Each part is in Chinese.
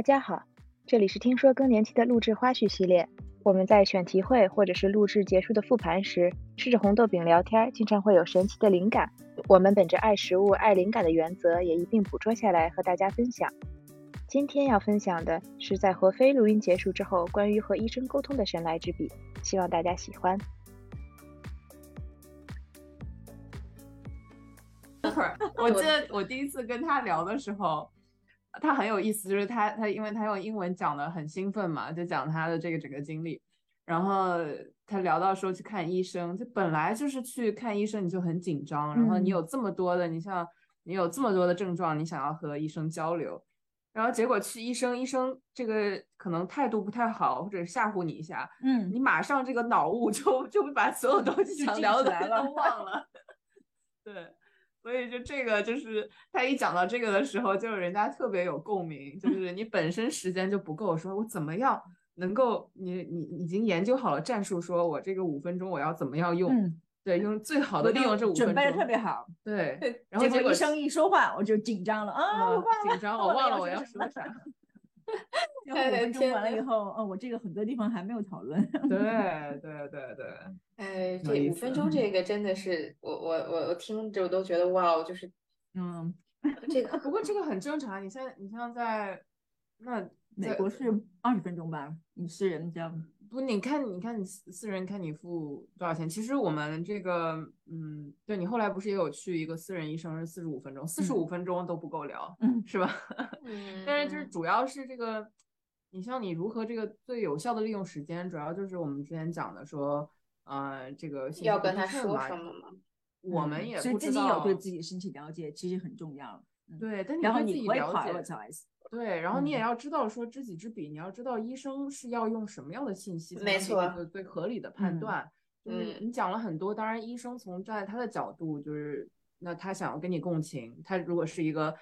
大家好，这里是听说更年期的录制花絮系列。我们在选题会或者是录制结束的复盘时，吃着红豆饼聊天，经常会有神奇的灵感。我们本着爱食物、爱灵感的原则，也一并捕捉下来和大家分享。今天要分享的是在和飞录音结束之后，关于和医生沟通的神来之笔，希望大家喜欢。等会儿我记得我第一次跟他聊的时候。他很有意思，就是他他因为他用英文讲的很兴奋嘛，就讲他的这个整个经历。然后他聊到说去看医生，就本来就是去看医生你就很紧张，然后你有这么多的，你像你有这么多的症状，你想要和医生交流，然后结果去医生，医生这个可能态度不太好，或者吓唬你一下，嗯，你马上这个脑雾 就就会把所有东西想聊的都忘了，对。所以就这个，就是他一讲到这个的时候，就是人家特别有共鸣。就是你本身时间就不够，说我怎么样能够，你你已经研究好了战术，说我这个五分钟我要怎么样用，对，用最好的利用这五分钟，准备的特别好，对。然后结果医生一说话，我就紧张了啊，紧张，我忘了我要说啥。五分钟完了以后，哦，我这个很多地方还没有讨论。对对对对，哎，这五分钟这个真的是，我我我我听着我都觉得哇，就是嗯，这个 不过这个很正常。你像你像在那美国是二十分钟吧，你是人家。不，你看，你看，你私人看你付多少钱？其实我们这个，嗯，对你后来不是也有去一个私人医生，是四十五分钟，四十五分钟都不够聊，嗯，是吧？嗯，但是就是主要是这个，你像你如何这个最有效的利用时间，主要就是我们之前讲的说，呃，这个要跟他说什么吗？我们也所以自己有对自己身体了解，其实很重要。对，但然后你会了解。解。对，然后你也要知道说知己知彼，你要知道医生是要用什么样的信息才能一个最合理的判断。嗯，你讲了很多，当然医生从站在他的角度，就是那他想要跟你共情，他如果是一个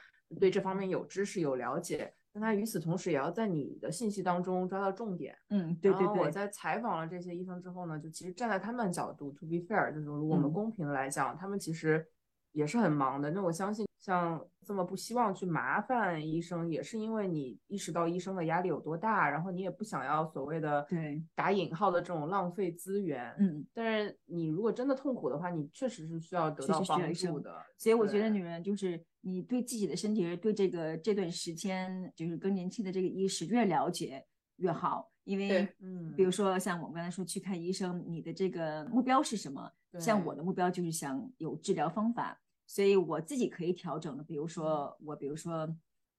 对这方面有知识有了解，那他与此同时也要在你的信息当中抓到重点。嗯，对对对。我在采访了这些医生之后呢，就其实站在他们角度，to be fair，就是如果我们公平的来讲，他们其实也是很忙的。那我相信。像这么不希望去麻烦医生，也是因为你意识到医生的压力有多大，然后你也不想要所谓的对打引号的这种浪费资源。嗯，但是你如果真的痛苦的话，你确实是需要得到帮助的。所以我觉得女人就是你对自己的身体，对这个这段时间就是更年期的这个意识越了解越好。因为嗯，比如说像我们刚才说去看医生，你的这个目标是什么？像我的目标就是想有治疗方法。所以我自己可以调整的，比如说我，比如说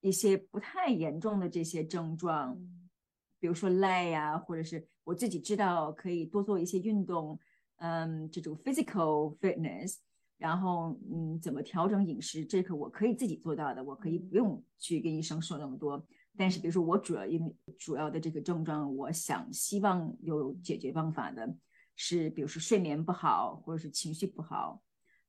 一些不太严重的这些症状，比如说累呀，或者是我自己知道可以多做一些运动，嗯，这种 physical fitness，然后嗯，怎么调整饮食，这个我可以自己做到的，我可以不用去跟医生说那么多。但是比如说我主要因为主要的这个症状，我想希望有解决方法的是，比如说睡眠不好，或者是情绪不好。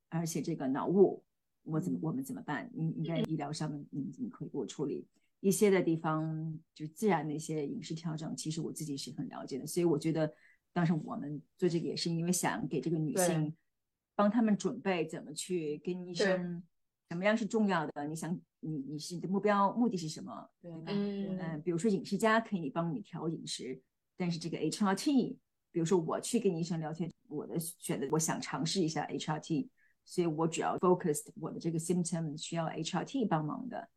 而且这个脑雾，我怎么我们怎么办？应应该医疗上面，你你可以给我处理一些的地方，就自然的一些饮食调整。其实我自己是很了解的，所以我觉得当时我们做这个也是因为想给这个女性帮他们准备怎么去跟医生，什么样是重要的？你想你你是你的目标目的是什么？对，嗯嗯，比如说饮食家可以帮你调饮食，但是这个 HRT，比如说我去跟医生聊天，我的选择我想尝试一下 HRT。所以我主要 focused 我的这个 symptom 需要 HRT 帮忙的，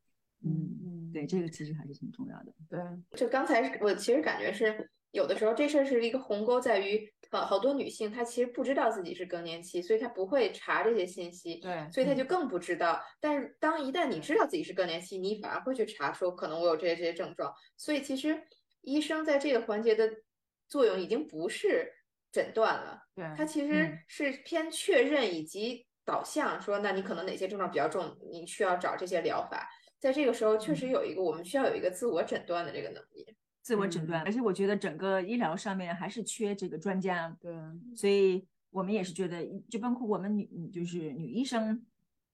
嗯，对，这个其实还是挺重要的。对，就刚才我其实感觉是有的时候这事儿是一个鸿沟，在于好好多女性她其实不知道自己是更年期，所以她不会查这些信息，对，所以她就更不知道。但是当一旦你知道自己是更年期，你反而会去查，说可能我有这些这些症状。所以其实医生在这个环节的作用已经不是诊断了，对，它其实是偏确认以及。导向说，那你可能哪些症状比较重，你需要找这些疗法。在这个时候，确实有一个我们需要有一个自我诊断的这个能力。自我诊断，而且我觉得整个医疗上面还是缺这个专家。对，所以我们也是觉得，就包括我们女，就是女医生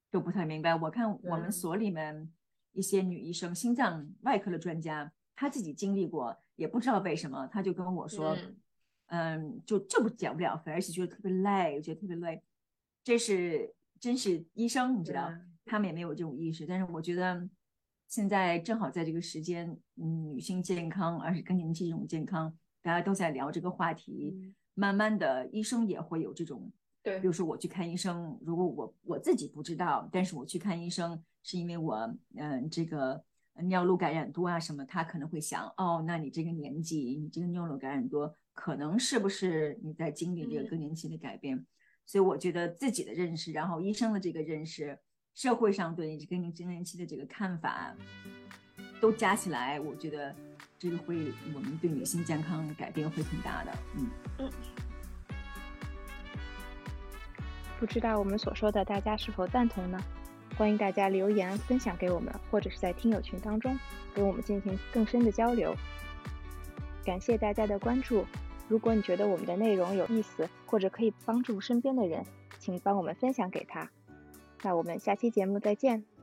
都不太明白。我看我们所里面一些女医生，心脏外科的专家，她自己经历过，也不知道为什么，她就跟我说，嗯，就就不减不了，肥而且觉得特别累，觉得特别累。这是真是医生，你知道，他们也没有这种意识。但是我觉得，现在正好在这个时间，嗯，女性健康，而且更年期这种健康，大家都在聊这个话题。慢慢的，医生也会有这种，对，比如说我去看医生，如果我我自己不知道，但是我去看医生，是因为我，嗯，这个尿路感染多啊什么，他可能会想，哦，那你这个年纪，你这个尿路感染多，可能是不是你在经历这个更年期的改变？所以我觉得自己的认识，然后医生的这个认识。社会上对你这个更年期的这个看法，都加起来，我觉得这个会我们对女性健康改变会挺大的。嗯嗯，不知道我们所说的大家是否赞同呢？欢迎大家留言分享给我们，或者是在听友群当中跟我们进行更深的交流。感谢大家的关注。如果你觉得我们的内容有意思，或者可以帮助身边的人，请帮我们分享给他。那我们下期节目再见。